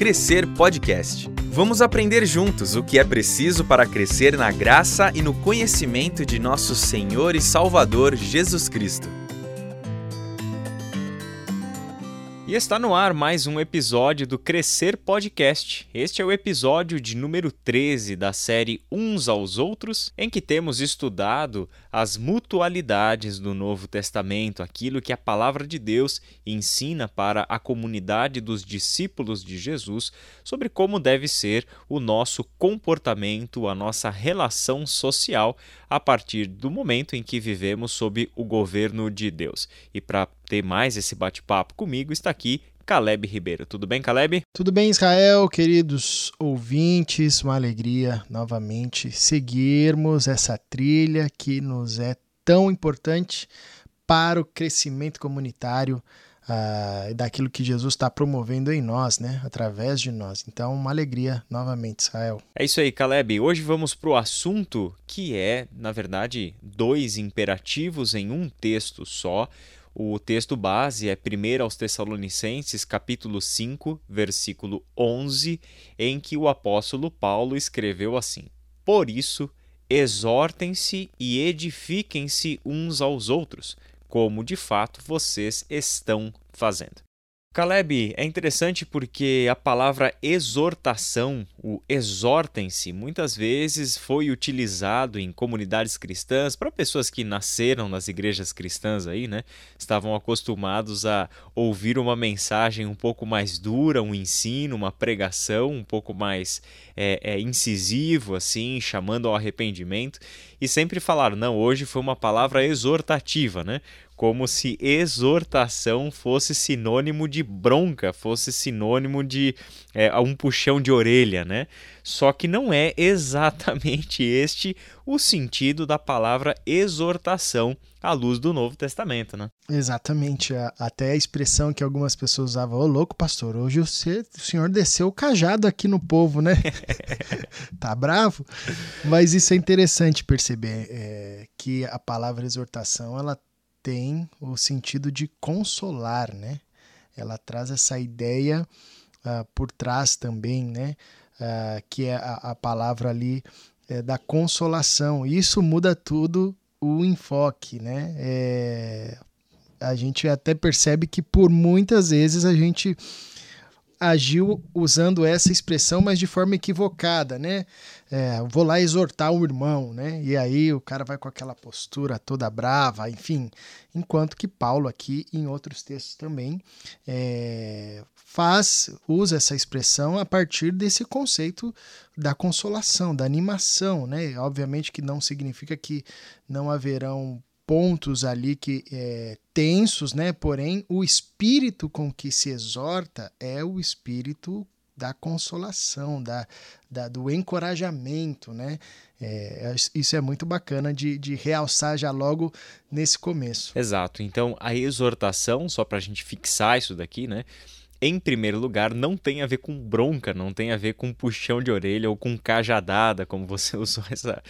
Crescer Podcast. Vamos aprender juntos o que é preciso para crescer na graça e no conhecimento de nosso Senhor e Salvador Jesus Cristo. E está no ar mais um episódio do Crescer Podcast. Este é o episódio de número 13 da série Uns aos Outros, em que temos estudado as mutualidades do Novo Testamento, aquilo que a palavra de Deus ensina para a comunidade dos discípulos de Jesus sobre como deve ser o nosso comportamento, a nossa relação social a partir do momento em que vivemos sob o governo de Deus. E para ter mais esse bate-papo comigo, está aqui Caleb Ribeiro. Tudo bem, Caleb? Tudo bem, Israel, queridos ouvintes, uma alegria novamente seguirmos essa trilha que nos é tão importante para o crescimento comunitário uh, daquilo que Jesus está promovendo em nós, né, através de nós. Então, uma alegria novamente, Israel. É isso aí, Caleb. Hoje vamos para o assunto que é, na verdade, dois imperativos em um texto só. O texto base é 1 aos Tessalonicenses, capítulo 5, versículo 11, em que o apóstolo Paulo escreveu assim: Por isso, exortem-se e edifiquem-se uns aos outros, como de fato vocês estão fazendo. Caleb, é interessante porque a palavra exortação, o exortem-se, muitas vezes foi utilizado em comunidades cristãs para pessoas que nasceram nas igrejas cristãs aí, né? Estavam acostumados a ouvir uma mensagem um pouco mais dura, um ensino, uma pregação um pouco mais é, é, incisivo, assim, chamando ao arrependimento, e sempre falaram, não, hoje foi uma palavra exortativa, né? como se exortação fosse sinônimo de bronca, fosse sinônimo de é, um puxão de orelha, né? Só que não é exatamente este o sentido da palavra exortação à luz do Novo Testamento, né? Exatamente. Até a expressão que algumas pessoas usavam, ô louco, pastor, hoje o senhor desceu o cajado aqui no povo, né? tá bravo? Mas isso é interessante perceber, é, que a palavra exortação, ela tem o sentido de consolar, né? Ela traz essa ideia uh, por trás também, né? Uh, que é a, a palavra ali é, da consolação. Isso muda tudo o enfoque, né? É, a gente até percebe que por muitas vezes a gente agiu usando essa expressão, mas de forma equivocada, né? É, vou lá exortar o irmão, né? E aí o cara vai com aquela postura toda brava, enfim. Enquanto que Paulo aqui, em outros textos também, é, faz, usa essa expressão a partir desse conceito da consolação, da animação, né? Obviamente que não significa que não haverão pontos ali que é, tensos, né? Porém, o espírito com que se exorta é o espírito da consolação, da, da do encorajamento, né? É, isso é muito bacana de, de realçar já logo nesse começo. Exato. Então, a exortação, só para a gente fixar isso daqui, né? Em primeiro lugar, não tem a ver com bronca, não tem a ver com puxão de orelha ou com cajadada, como você usou essa,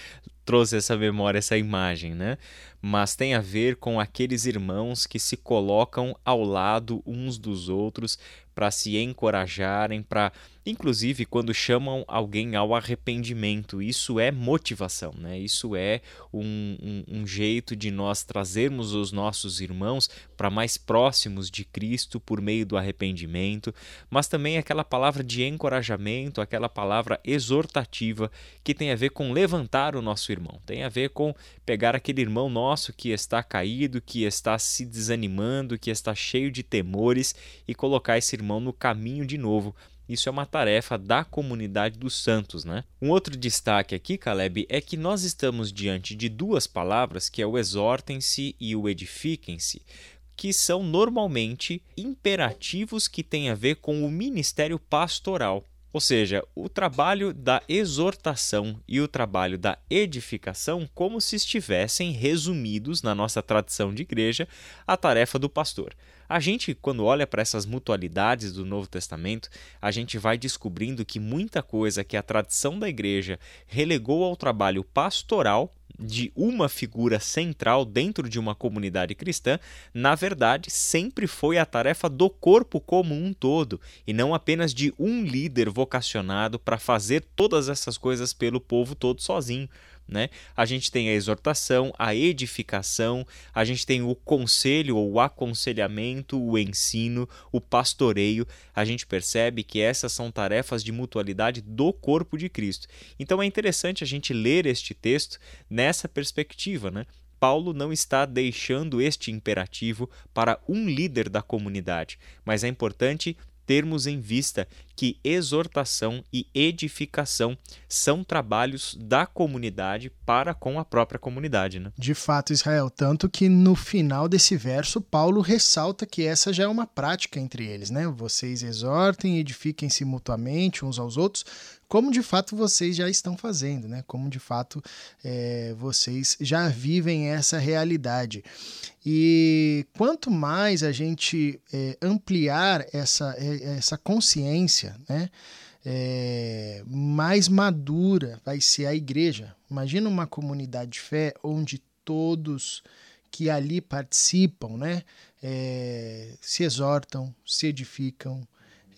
trouxe essa memória, essa imagem, né? Mas tem a ver com aqueles irmãos que se colocam ao lado uns dos outros para se encorajarem, para inclusive quando chamam alguém ao arrependimento. Isso é motivação, né? Isso é um, um, um jeito de nós trazermos os nossos irmãos para mais próximos de Cristo por meio do arrependimento, mas também aquela palavra de encorajamento, aquela palavra exortativa que tem a ver com levantar o nosso irmão, tem a ver com pegar aquele irmão nosso que está caído, que está se desanimando, que está cheio de temores e colocar esse irmão no caminho de novo isso é uma tarefa da comunidade dos santos, né? Um outro destaque aqui, Caleb, é que nós estamos diante de duas palavras, que é o exortem-se e o edifiquem-se, que são normalmente imperativos que têm a ver com o ministério pastoral. Ou seja, o trabalho da exortação e o trabalho da edificação, como se estivessem resumidos na nossa tradição de igreja, a tarefa do pastor. A gente, quando olha para essas mutualidades do Novo Testamento, a gente vai descobrindo que muita coisa que a tradição da igreja relegou ao trabalho pastoral de uma figura central dentro de uma comunidade cristã, na verdade, sempre foi a tarefa do corpo como um todo e não apenas de um líder vocacionado para fazer todas essas coisas pelo povo todo sozinho. Né? A gente tem a exortação, a edificação, a gente tem o conselho ou o aconselhamento, o ensino, o pastoreio. A gente percebe que essas são tarefas de mutualidade do corpo de Cristo. Então é interessante a gente ler este texto nessa perspectiva, né? Paulo não está deixando este imperativo para um líder da comunidade, mas é importante termos em vista que exortação e edificação são trabalhos da comunidade para com a própria comunidade. Né? De fato, Israel, tanto que no final desse verso, Paulo ressalta que essa já é uma prática entre eles, né? Vocês exortem edifiquem-se mutuamente uns aos outros, como de fato vocês já estão fazendo, né? Como de fato é, vocês já vivem essa realidade. E quanto mais a gente é, ampliar essa, é, essa consciência né? É, mais madura vai ser a igreja. Imagina uma comunidade de fé onde todos que ali participam, né, é, se exortam, se edificam,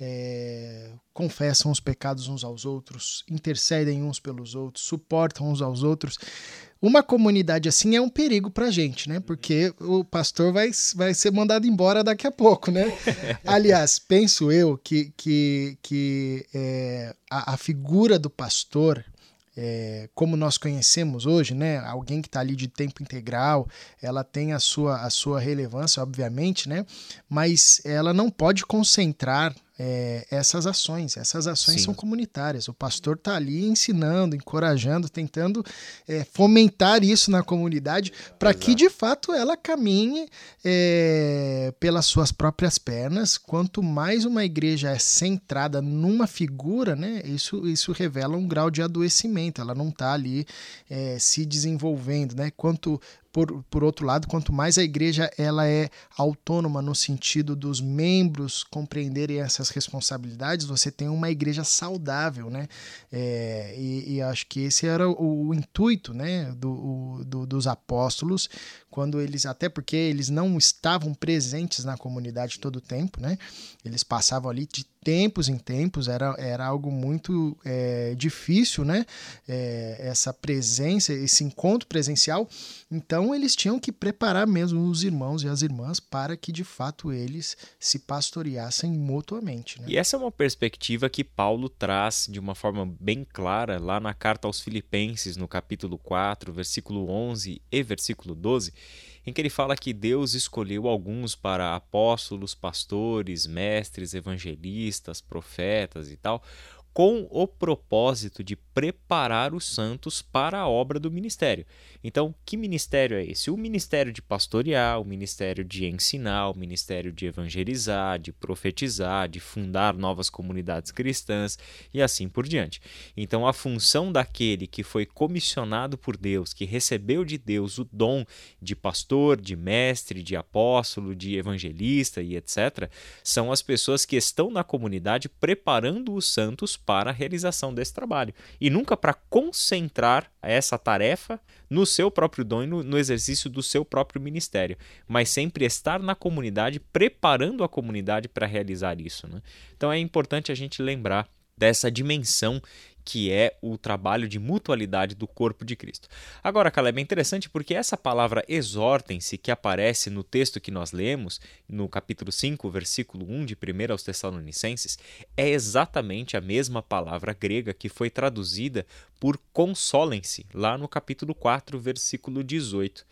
é, confessam os pecados uns aos outros, intercedem uns pelos outros, suportam uns aos outros. Uma comunidade assim é um perigo para a gente, né? Porque o pastor vai, vai ser mandado embora daqui a pouco, né? Aliás, penso eu que, que, que é, a, a figura do pastor, é, como nós conhecemos hoje, né? Alguém que está ali de tempo integral, ela tem a sua, a sua relevância, obviamente, né? Mas ela não pode concentrar é, essas ações. Essas ações Sim. são comunitárias. O pastor está ali ensinando, encorajando, tentando é, fomentar isso na comunidade para que de fato ela caminhe é, pelas suas próprias pernas. Quanto mais uma igreja é centrada numa figura, né, isso, isso revela um grau de adoecimento. Ela não está ali é, se desenvolvendo. Né? Quanto por, por outro lado, quanto mais a igreja ela é autônoma no sentido dos membros compreenderem essas responsabilidades, você tem uma igreja saudável, né? É, e, e, acho que esse era o, o intuito, né, do, o, do, dos apóstolos quando eles, até porque eles não estavam presentes na comunidade todo o tempo, né? Eles passavam ali de tempos em tempos, era, era algo muito é, difícil, né? É, essa presença, esse encontro presencial. Então, eles tinham que preparar mesmo os irmãos e as irmãs para que, de fato, eles se pastoreassem mutuamente. Né? E essa é uma perspectiva que Paulo traz de uma forma bem clara lá na carta aos Filipenses, no capítulo 4, versículo 11 e versículo 12 em que ele fala que Deus escolheu alguns para apóstolos, pastores, mestres, evangelistas, profetas e tal, com o propósito de preparar os santos para a obra do ministério. Então, que ministério é esse? O ministério de pastorear, o ministério de ensinar, o ministério de evangelizar, de profetizar, de fundar novas comunidades cristãs e assim por diante. Então, a função daquele que foi comissionado por Deus, que recebeu de Deus o dom de pastor, de mestre, de apóstolo, de evangelista e etc., são as pessoas que estão na comunidade preparando os santos para a realização desse trabalho e nunca para concentrar essa tarefa no seu próprio dom e no, no, exercício do seu próprio ministério, mas sempre estar na comunidade, preparando a comunidade para realizar isso. Né? Então é importante a gente lembrar dessa dimensão que é o trabalho de mutualidade do corpo de Cristo. Agora, Caleb, é interessante porque essa palavra exortem-se, que aparece no texto que nós lemos, no capítulo 5, versículo 1 de 1 aos Tessalonicenses, é exatamente a mesma palavra grega que foi traduzida por consolem-se, lá no capítulo 4, versículo 18.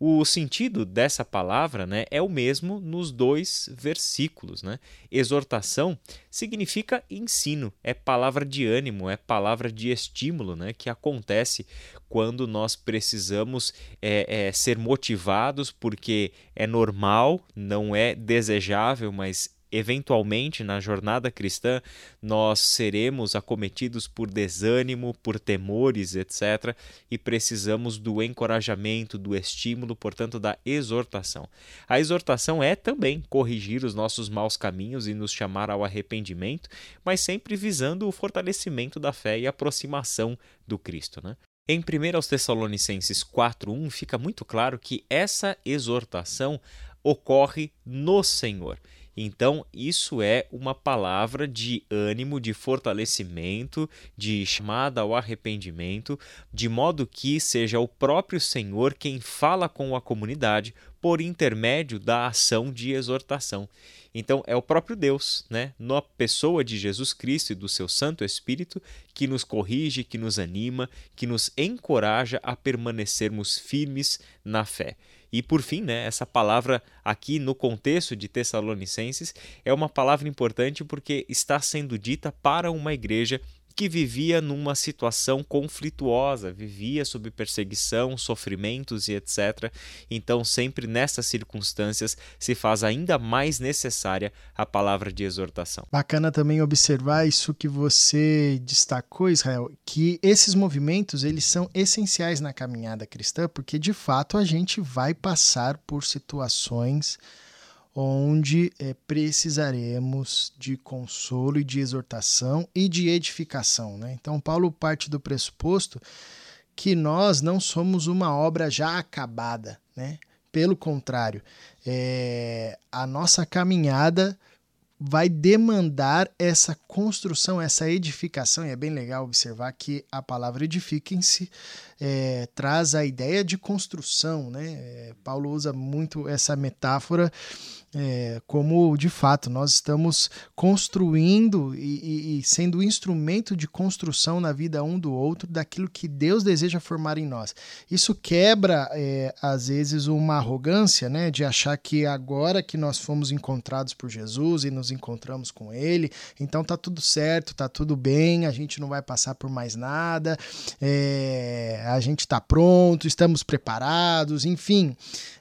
O sentido dessa palavra né, é o mesmo nos dois versículos. Né? Exortação significa ensino, é palavra de ânimo, é palavra de estímulo né, que acontece quando nós precisamos é, é, ser motivados, porque é normal, não é desejável, mas eventualmente na jornada cristã nós seremos acometidos por desânimo, por temores, etc. E precisamos do encorajamento, do estímulo, portanto, da exortação. A exortação é também corrigir os nossos maus caminhos e nos chamar ao arrependimento, mas sempre visando o fortalecimento da fé e aproximação do Cristo. Né? Em 1 Tessalonicenses 4:1 fica muito claro que essa exortação ocorre no Senhor. Então, isso é uma palavra de ânimo, de fortalecimento, de chamada ao arrependimento, de modo que seja o próprio Senhor quem fala com a comunidade por intermédio da ação de exortação. Então, é o próprio Deus, né, na pessoa de Jesus Cristo e do seu Santo Espírito, que nos corrige, que nos anima, que nos encoraja a permanecermos firmes na fé. E por fim, né, essa palavra aqui no contexto de Tessalonicenses é uma palavra importante porque está sendo dita para uma igreja que vivia numa situação conflituosa, vivia sob perseguição, sofrimentos e etc. Então, sempre nessas circunstâncias se faz ainda mais necessária a palavra de exortação. Bacana também observar isso que você destacou, Israel, que esses movimentos eles são essenciais na caminhada cristã, porque de fato a gente vai passar por situações onde é, precisaremos de consolo e de exortação e de edificação. Né? Então, Paulo parte do pressuposto que nós não somos uma obra já acabada. Né? Pelo contrário, é, a nossa caminhada vai demandar essa construção, essa edificação, e é bem legal observar que a palavra edifiquem-se é, traz a ideia de construção, né? É, Paulo usa muito essa metáfora é, como de fato nós estamos construindo e, e, e, sendo instrumento de construção na vida um do outro daquilo que Deus deseja formar em nós. Isso quebra, é, às vezes, uma arrogância né, de achar que agora que nós fomos encontrados por Jesus e nos encontramos com Ele, então tá tudo certo, tá tudo bem, a gente não vai passar por mais nada, é, a gente está pronto, estamos preparados, enfim.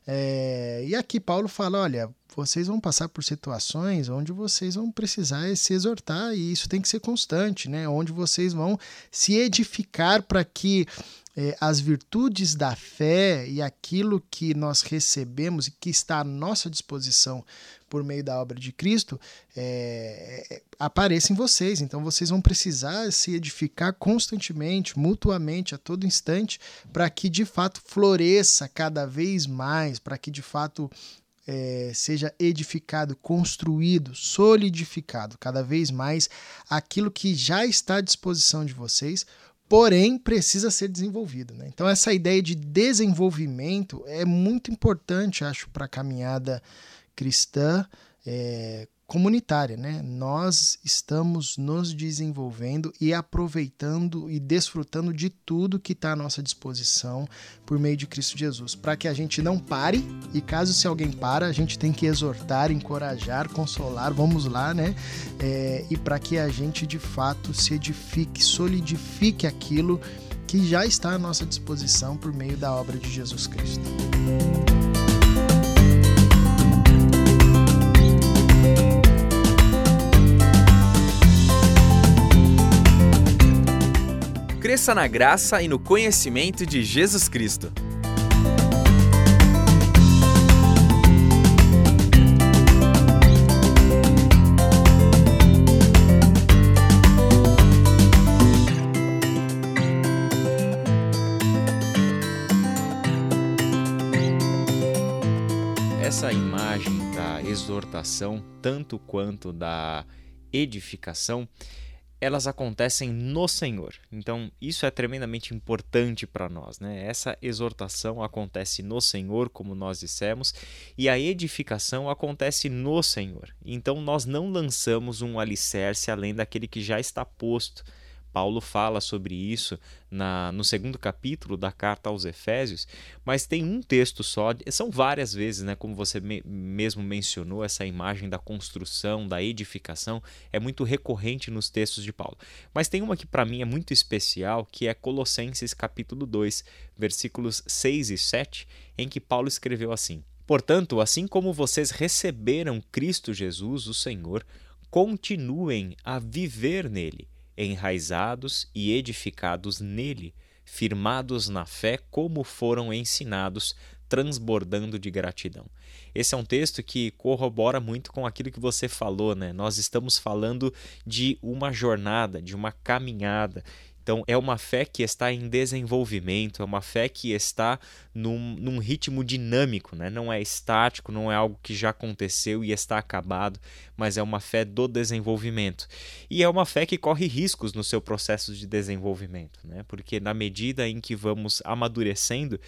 É, e aqui Paulo fala: olha, vocês vão passar por situações onde vocês vão precisar se exortar e isso tem que ser constante, né? Onde vocês vão se edificar para que é, as virtudes da fé e aquilo que nós recebemos e que está à nossa disposição por meio da obra de Cristo é, é apareça em vocês. Então vocês vão precisar se edificar constantemente, mutuamente, a todo instante, para que de fato floresça cada vez mais, para que de fato é, seja edificado, construído, solidificado cada vez mais aquilo que já está à disposição de vocês, porém precisa ser desenvolvido. Né? Então, essa ideia de desenvolvimento é muito importante, acho, para a caminhada cristã. É, comunitária, né? Nós estamos nos desenvolvendo e aproveitando e desfrutando de tudo que está à nossa disposição por meio de Cristo Jesus, para que a gente não pare e caso se alguém para, a gente tem que exortar, encorajar, consolar, vamos lá, né? É, e para que a gente de fato se edifique, solidifique aquilo que já está à nossa disposição por meio da obra de Jesus Cristo. Cresça na graça e no conhecimento de Jesus Cristo. Essa imagem da exortação, tanto quanto da edificação, elas acontecem no Senhor. Então, isso é tremendamente importante para nós, né? Essa exortação acontece no Senhor, como nós dissemos, e a edificação acontece no Senhor. Então, nós não lançamos um alicerce além daquele que já está posto Paulo fala sobre isso na, no segundo capítulo da carta aos Efésios, mas tem um texto só, são várias vezes, né, como você me, mesmo mencionou, essa imagem da construção, da edificação, é muito recorrente nos textos de Paulo. Mas tem uma que para mim é muito especial, que é Colossenses capítulo 2, versículos 6 e 7, em que Paulo escreveu assim: Portanto, assim como vocês receberam Cristo Jesus, o Senhor, continuem a viver nele enraizados e edificados nele, firmados na fé como foram ensinados, transbordando de gratidão. Esse é um texto que corrobora muito com aquilo que você falou, né? Nós estamos falando de uma jornada, de uma caminhada, Então, é uma fé que está em desenvolvimento, é uma fé que está num, num, ritmo dinâmico, né? não é estático, não é algo que já aconteceu e está acabado, mas é uma fé do desenvolvimento. E é uma fé que corre riscos no seu processo de desenvolvimento, né? porque na medida em que vamos amadurecendo,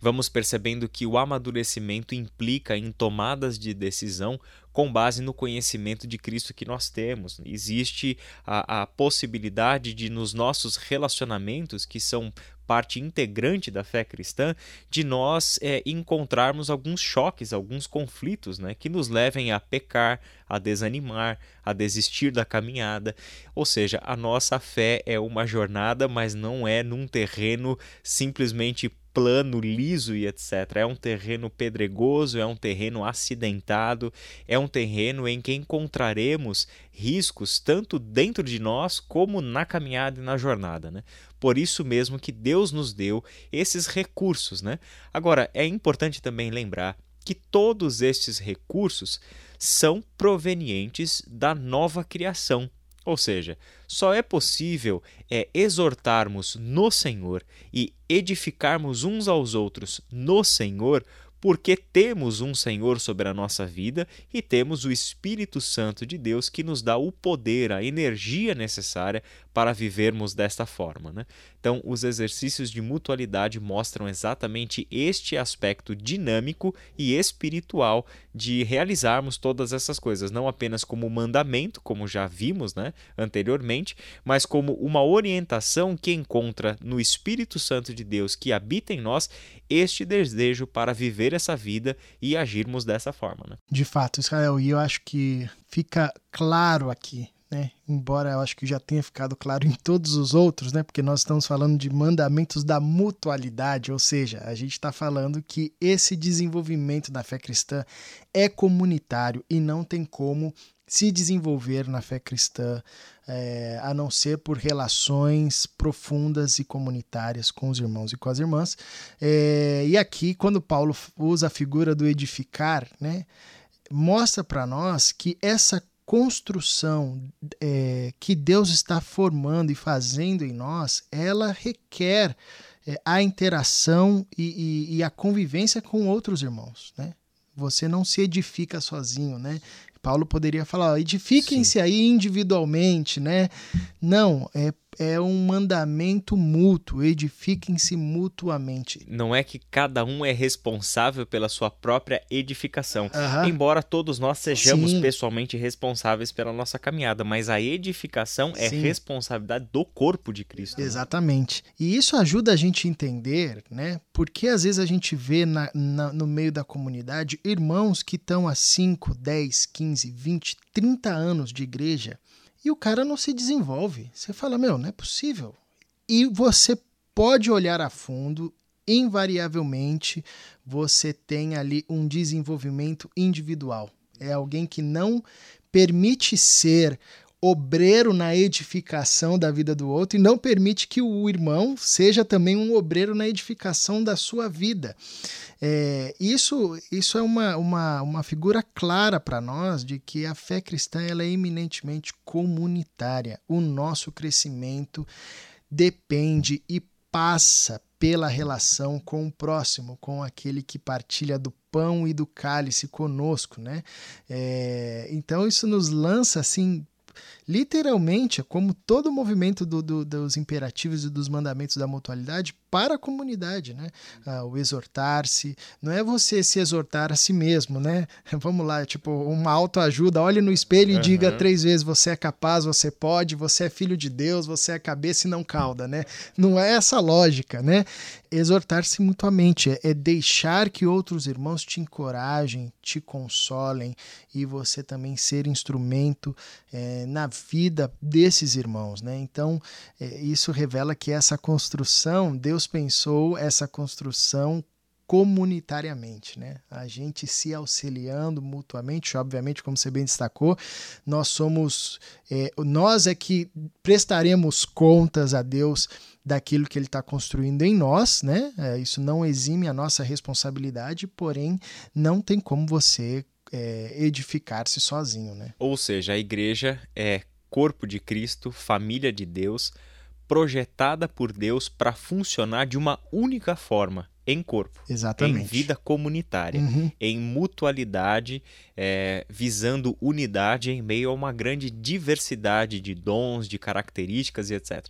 vamos percebendo que o amadurecimento implica em tomadas de decisão com base no conhecimento de Cristo que nós temos. Existe a, a possibilidade de, nos nossos relacionamentos, que são parte integrante da fé cristã, de nós é, encontrarmos alguns choques, alguns conflitos né, que nos levem a pecar, a desanimar, a desistir da caminhada. Ou seja, a nossa fé é uma jornada, mas não é num terreno simplesmente plano, liso e etc. É um terreno pedregoso, é um terreno acidentado, é um terreno em que encontraremos riscos tanto dentro de nós como na caminhada e na jornada. Né? Por isso mesmo que Deus nos deu esses recursos. Né? Agora, é importante também lembrar que todos estes recursos são provenientes da nova criação ou seja, só é possível é, exortarmos no Senhor e edificarmos uns aos outros no Senhor porque temos um Senhor sobre a nossa vida e temos o Espírito Santo de Deus que nos dá o poder, a energia necessária para vivermos desta forma. Né? Então, os exercícios de mutualidade mostram exatamente este aspecto dinâmico e espiritual de realizarmos todas essas coisas, não apenas como mandamento, como já vimos né, anteriormente, mas como uma orientação que encontra no Espírito Santo de Deus que habita em nós este desejo para viver essa vida e agirmos dessa forma. Né? De fato, Israel, e eu acho que fica claro aqui né? Embora eu acho que já tenha ficado claro em todos os outros, né? Porque nós estamos falando de mandamentos da mutualidade, ou seja, a gente está falando que esse desenvolvimento da fé cristã é comunitário e não tem como se desenvolver na fé cristã é, a não ser por relações profundas e comunitárias com os irmãos e com as irmãs. É, e aqui, quando Paulo usa a figura do edificar, né? Mostra para nós que essa construção é, que Deus está formando e fazendo em nós, ela requer é, a interação e, e, e, a convivência com outros irmãos, né? Você não se edifica sozinho, né? Paulo poderia falar, edifiquem-se aí individualmente, né? Não, é é um mandamento mútuo, edifiquem-se mutuamente. Não é que cada um é responsável pela sua própria edificação, uhum. embora todos nós sejamos Sim. pessoalmente responsáveis pela nossa caminhada, mas a edificação é responsabilidade do corpo de Cristo. Né? Exatamente. E isso ajuda a gente a entender, né? Porque às vezes a gente vê na, na, no meio da comunidade irmãos que estão há 5, 10, 15, 20, 30 anos de igreja e o cara não se desenvolve. Você fala, meu, não é possível. E você pode olhar a fundo, invariavelmente você tem ali um desenvolvimento individual. É alguém que não permite ser obreiro na edificação da vida do outro e não permite que o irmão seja também um obreiro na edificação da sua vida. É, isso, isso é uma, uma, uma figura clara para nós de que a fé cristã ela é eminentemente comunitária. O nosso crescimento depende e passa pela relação com o próximo, com aquele que partilha do pão e do cálice conosco, né? É, então isso nos lança assim literalmente, é como todo o movimento do, do, dos imperativos e dos mandamentos da mutualidade para a comunidade, né? Ah, o exortar-se, não é você se exortar a si mesmo, né? Vamos lá, tipo, uma autoajuda, olhe no espelho e uhum. diga três vezes: você é capaz, você pode, você é filho de Deus, você é cabeça e não cauda, né? Não é essa lógica, né? Exortar-se mutuamente é, é deixar que outros irmãos te encorajem, te consolem e você também ser instrumento é, na vida desses irmãos, né? Então, é, isso revela que essa construção, Deus pensou essa construção comunitariamente, né? A gente se auxiliando mutuamente, obviamente, como você bem destacou, nós somos, é, nós é que prestaremos contas a Deus daquilo que Ele está construindo em nós, né? É, isso não exime a nossa responsabilidade, porém não tem como você é, edificar-se sozinho, né? Ou seja, a igreja é corpo de Cristo, família de Deus, projetada por Deus para funcionar de uma única forma, em corpo, Exatamente. em vida comunitária, Uhum. em mutualidade, é, visando unidade em meio a uma grande diversidade de dons, de características e etc.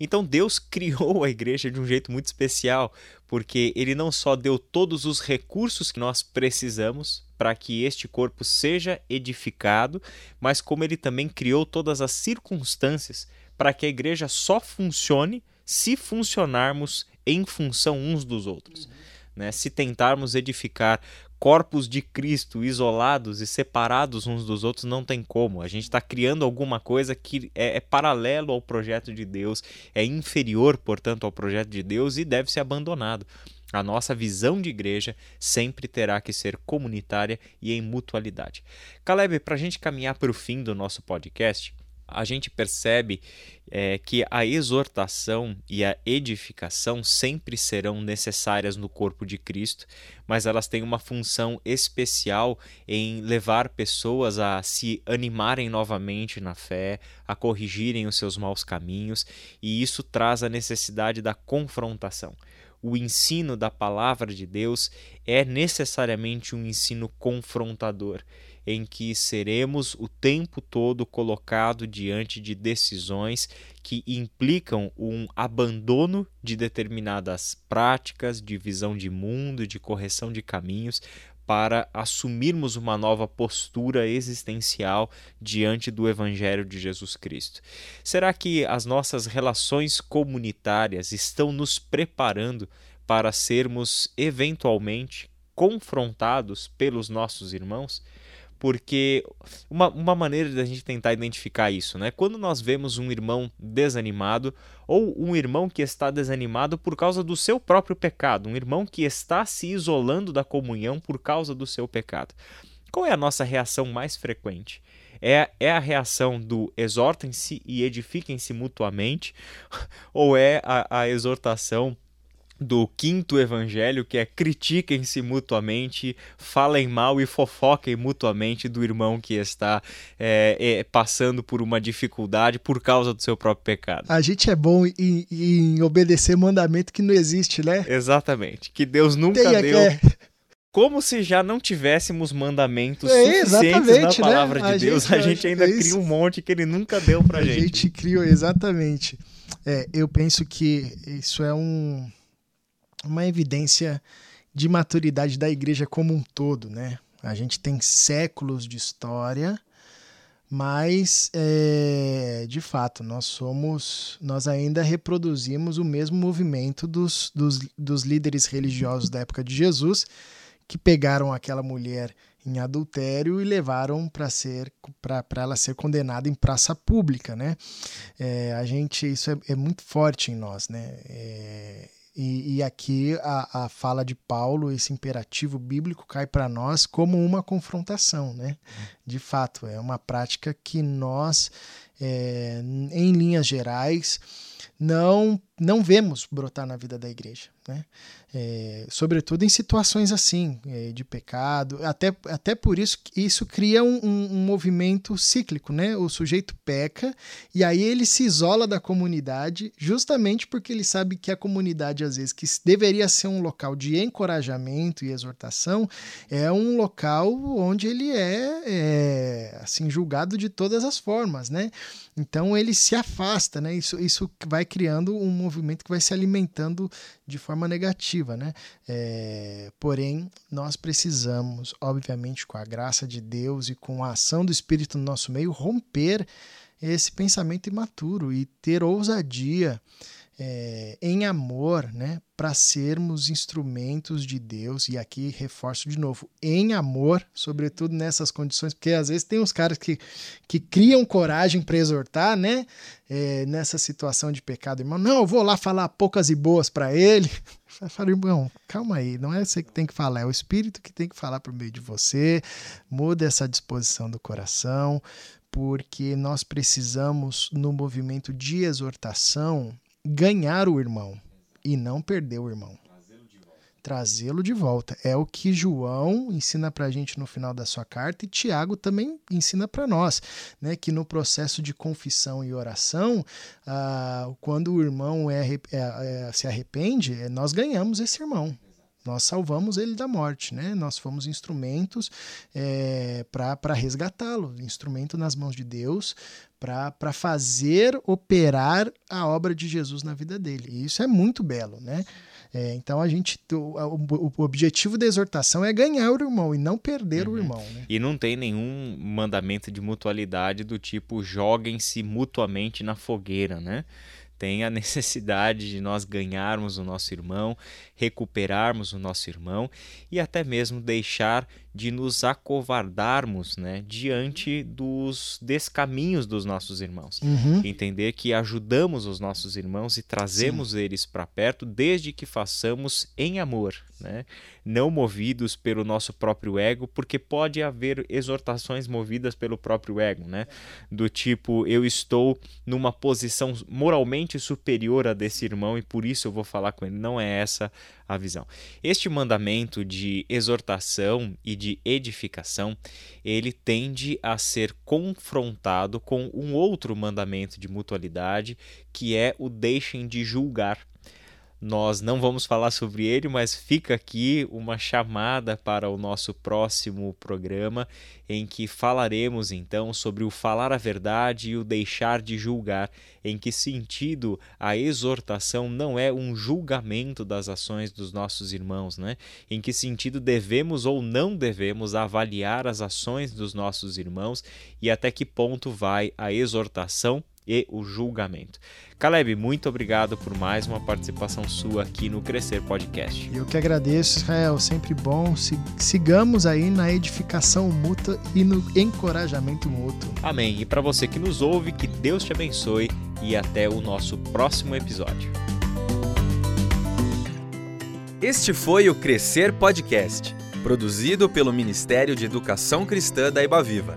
Então Deus criou a igreja de um jeito muito especial, porque Ele não só deu todos os recursos que nós precisamos para que este corpo seja edificado, mas como Ele também criou todas as circunstâncias para que a igreja só funcione se funcionarmos em função uns dos outros. Né? Se tentarmos edificar corpos de Cristo isolados e separados uns dos outros, não tem como. A gente está criando alguma coisa que é, é, paralelo ao projeto de Deus, é inferior, portanto, ao projeto de Deus e deve ser abandonado. A nossa visão de igreja sempre terá que ser comunitária e em mutualidade. Caleb, para a gente caminhar para o fim do nosso podcast, a gente percebe é, que a exortação e a edificação sempre serão necessárias no corpo de Cristo, mas elas têm uma função especial em levar pessoas a se animarem novamente na fé, a corrigirem os seus maus caminhos, e isso traz a necessidade da confrontação. O ensino da palavra de Deus é necessariamente um ensino confrontador em que seremos o tempo todo colocado diante de decisões que implicam um abandono de determinadas práticas, de visão de mundo, de correção de caminhos, para assumirmos uma nova postura existencial diante do Evangelho de Jesus Cristo. Será que as nossas relações comunitárias estão nos preparando para sermos eventualmente confrontados pelos nossos irmãos? Porque uma, uma maneira da gente tentar identificar isso, né? Quando nós vemos um irmão desanimado ou um irmão que está desanimado por causa do seu próprio pecado, um irmão que está se isolando da comunhão por causa do seu pecado. Qual é a nossa reação mais frequente? É, é a reação do exortem-se e edifiquem-se mutuamente, ou é a, a exortação do quinto evangelho, que é critiquem-se mutuamente, falem mal e fofoquem mutuamente do irmão que está é, é, passando por uma dificuldade por causa do seu próprio pecado. A gente é bom em, em obedecer mandamento que não existe, né? Exatamente. Que Deus nunca deu. que- Como se já não tivéssemos mandamentos É, suficientes na né? palavra de A Deus, gente a gente acha ainda é cria um monte que ele nunca deu pra A gente. gente criou, exatamente. É, eu penso que isso é um, uma evidência de maturidade da igreja como um todo, né? A gente tem séculos de história, mas é, de fato nós somos, nós ainda reproduzimos o mesmo movimento dos, dos, dos líderes religiosos da época de Jesus, que pegaram aquela mulher em adultério e levaram para ser para ela ser condenada em praça pública, né? É, a gente isso é, é muito forte em nós, né? É, e, e aqui a, a fala de Paulo, esse imperativo bíblico cai para nós como uma confrontação, né? De fato, é uma prática que nós, é, em linhas gerais, não não vemos brotar na vida da igreja, né? É, sobretudo em situações assim é, de pecado, até, até por isso isso cria um, um, um movimento cíclico, né? O sujeito peca e aí ele se isola da comunidade, justamente porque ele sabe que a comunidade às vezes que deveria ser um local de encorajamento e exortação é um local onde ele é, é assim julgado de todas as formas, né? Então ele se afasta, né? Isso, isso vai criando um movimento que vai se alimentando de forma negativa, né? É, porém, nós precisamos, obviamente, com a graça de Deus e com a ação do Espírito no nosso meio, romper esse pensamento imaturo e ter ousadia é, em amor, né, para sermos instrumentos de Deus. E aqui reforço de novo, em amor, sobretudo nessas condições, porque às vezes tem uns caras que, que criam coragem para exortar, né, é, nessa situação de pecado, irmão. Não, eu vou lá falar poucas e boas para ele. Irmão, calma aí, não é você que tem que falar, é o Espírito que tem que falar por meio de você. Muda essa disposição do coração, porque nós precisamos, no movimento de exortação, ganhar o irmão e não perder o irmão. Trazê-lo de volta. É o que João ensina para a gente no final da sua carta e Tiago também ensina para nós, né? Que no processo de confissão e oração, ah, quando o irmão é, é, é, se arrepende, nós ganhamos esse irmão. Nós salvamos ele da morte, né? Nós fomos instrumentos é, para resgatá-lo, instrumento nas mãos de Deus para fazer operar a obra de Jesus na vida dele. E isso é muito belo, né? É, então a gente o, o, objetivo da exortação é ganhar o irmão e não perder uhum. o irmão. Né? E não tem nenhum mandamento de mutualidade do tipo joguem-se mutuamente na fogueira, né? Tem a necessidade de nós ganharmos o nosso irmão, recuperarmos o nosso irmão e até mesmo deixar de nos acovardarmos né, diante dos descaminhos dos nossos irmãos. Uhum. Entender que ajudamos os nossos irmãos e trazemos Sim. eles para perto desde que façamos em amor, né? não movidos pelo nosso próprio ego, porque pode haver exortações movidas pelo próprio ego, né? do tipo, eu estou numa posição moralmente superior a desse irmão e por isso eu vou falar com ele. Não é essa a visão. Este mandamento de exortação e de edificação, ele tende a ser confrontado com um outro mandamento de mutualidade, que é o deixem de julgar. Nós não vamos falar sobre ele, mas fica aqui uma chamada para o nosso próximo programa, em que falaremos então sobre o falar a verdade e o deixar de julgar. Em que sentido a exortação não é um julgamento das ações dos nossos irmãos, né? Em que sentido devemos ou não devemos avaliar as ações dos nossos irmãos e até que ponto vai a exortação e o julgamento. Caleb, muito obrigado por mais uma participação sua aqui no Crescer Podcast. Eu que agradeço, Israel, sempre bom. Sigamos aí na edificação mútua e no encorajamento mútuo. Amém. E para você que nos ouve, que Deus te abençoe e até o nosso próximo episódio. Este foi o Crescer Podcast, produzido pelo Ministério de Educação Cristã da Ibaviva.